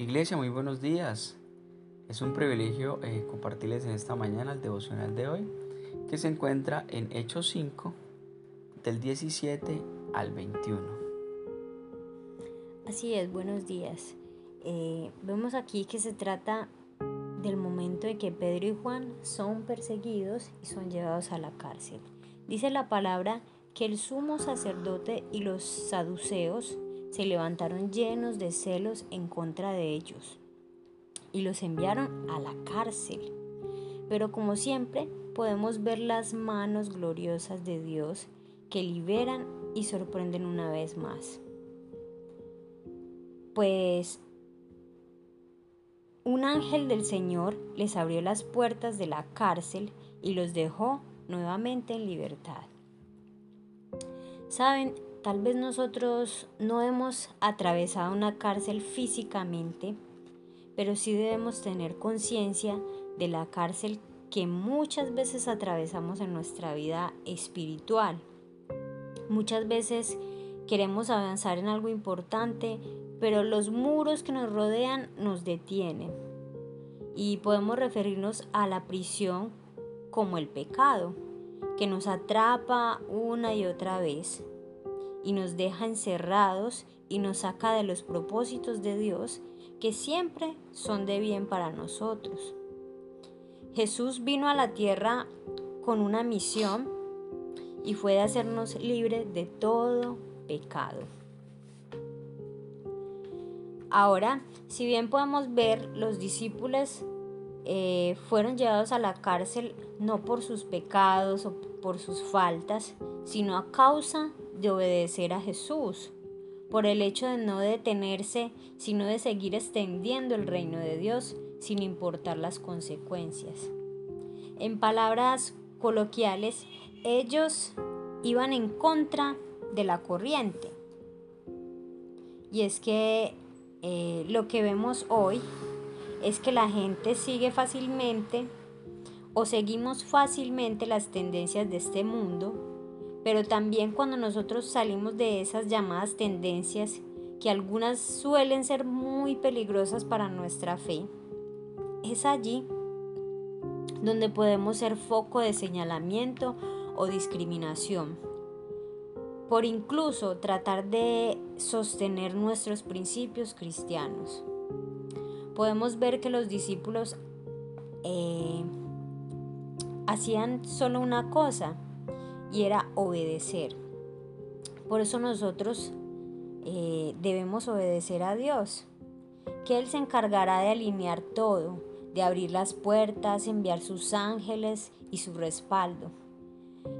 Iglesia, muy buenos días. Es un privilegio eh, compartirles en esta mañana el devocional de hoy, que se encuentra en Hechos 5, del 17 al 21. Así es, buenos días. Eh, vemos aquí que se trata del momento en que Pedro y Juan son perseguidos y son llevados a la cárcel. Dice la palabra que el sumo sacerdote y los saduceos se levantaron llenos de celos en contra de ellos y los enviaron a la cárcel. Pero como siempre, podemos ver las manos gloriosas de Dios que liberan y sorprenden una vez más. Pues un ángel del Señor les abrió las puertas de la cárcel y los dejó nuevamente en libertad. Saben, tal vez nosotros no hemos atravesado una cárcel físicamente, pero sí debemos tener conciencia de la cárcel que muchas veces atravesamos en nuestra vida espiritual. Muchas veces queremos avanzar en algo importante, pero los muros que nos rodean nos detienen. Y podemos referirnos a la prisión como el pecado, que nos atrapa una y otra vez y nos deja encerrados y nos saca de los propósitos de Dios que siempre son de bien para nosotros. Jesús vino a la tierra con una misión y fue de hacernos libres de todo pecado. Ahora, si bien podemos ver, los discípulos eh, fueron llevados a la cárcel no por sus pecados o por sus faltas, sino a causa de obedecer a Jesús, por el hecho de no detenerse, sino de seguir extendiendo el reino de Dios sin importar las consecuencias. En palabras coloquiales, ellos iban en contra de la corriente. Y es que eh, lo que vemos hoy es que la gente sigue fácilmente o seguimos fácilmente las tendencias de este mundo, pero también cuando nosotros salimos de esas llamadas tendencias, que algunas suelen ser muy peligrosas para nuestra fe, es allí donde podemos ser foco de señalamiento o discriminación por incluso tratar de sostener nuestros principios cristianos. Podemos ver que los discípulos eh, hacían solo una cosa y era obedecer. Por eso nosotros eh, debemos obedecer a Dios, que Él se encargará de alinear todo, de abrir las puertas, enviar sus ángeles y su respaldo.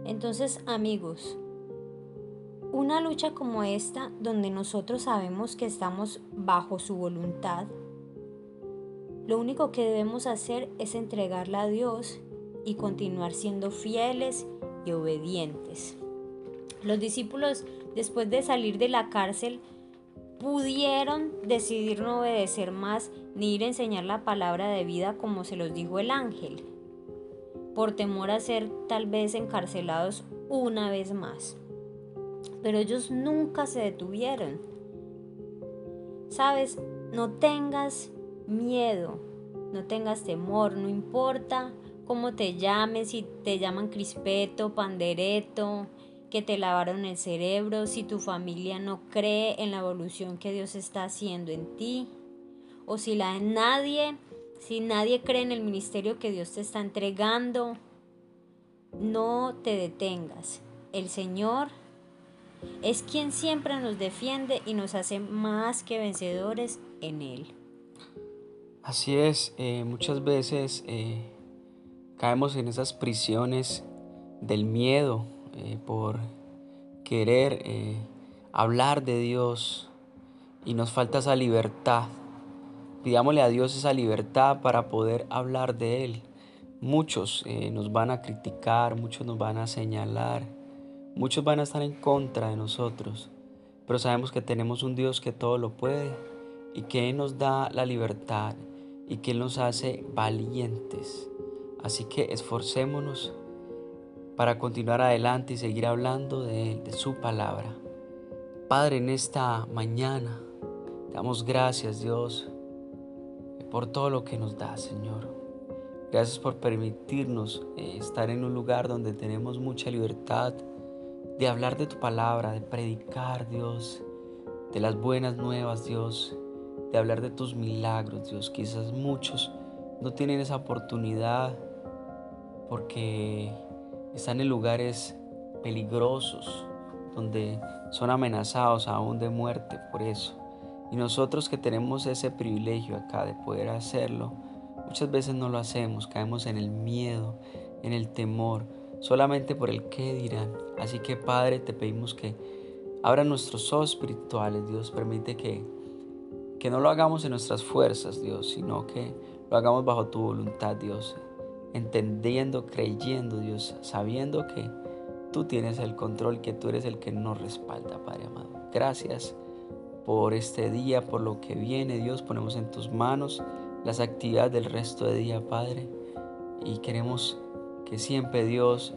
Entonces, amigos, una lucha como esta, donde nosotros sabemos que estamos bajo su voluntad, lo único que debemos hacer es entregarla a Dios y continuar siendo fieles y obedientes. Los discípulos, después de salir de la cárcel, pudieron decidir no obedecer más ni ir a enseñar la palabra de vida como se los dijo el ángel, por temor a ser tal vez encarcelados una vez más pero ellos nunca se detuvieron. Sabes, no tengas miedo, no tengas temor, no importa cómo te llames, si te llaman crispeto, pandereto, que te lavaron el cerebro, si tu familia no cree en la evolución que Dios está haciendo en ti, o si la nadie, si nadie cree en el ministerio que Dios te está entregando, no te detengas. El Señor es quien siempre nos defiende y nos hace más que vencedores en Él. Así es, eh, muchas veces eh, caemos en esas prisiones del miedo eh, por querer hablar de Dios y nos falta esa libertad. Pidámosle a Dios esa libertad para poder hablar de Él. Muchos nos van a criticar, muchos nos van a señalar Muchos van a estar en contra de nosotros, pero sabemos que tenemos un Dios que todo lo puede y que nos da la libertad y que Él nos hace valientes. Así que esforcémonos para continuar adelante y seguir hablando de de su palabra. Padre, en esta mañana damos gracias Dios por todo lo que nos da, Señor. Gracias por permitirnos eh, estar en un lugar donde tenemos mucha libertad de hablar de tu palabra, de predicar, Dios, de las buenas nuevas, Dios, de hablar de tus milagros, Dios. Quizás muchos no tienen esa oportunidad porque están en lugares peligrosos, donde son amenazados aún de muerte por eso. Y nosotros que tenemos ese privilegio acá de poder hacerlo, muchas veces no lo hacemos, caemos en el miedo, en el temor, solamente por el qué dirán. Así que Padre, te pedimos que abra nuestros ojos espirituales, Dios, permite que, que no lo hagamos en nuestras fuerzas, Dios, sino que lo hagamos bajo tu voluntad, Dios, entendiendo, creyendo, Dios, sabiendo que tú tienes el control, que tú eres el que nos respalda, Padre amado. Gracias por este día, por lo que viene, Dios, ponemos en tus manos las actividades del resto de día, Padre, y queremos que siempre, Dios,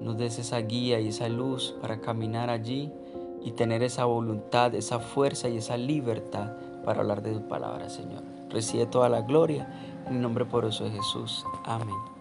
nos des esa guía y esa luz para caminar allí y tener esa voluntad, esa fuerza y esa libertad para hablar de tu palabra, Señor. Recibe toda la gloria en el nombre poderoso de Jesús. Amén.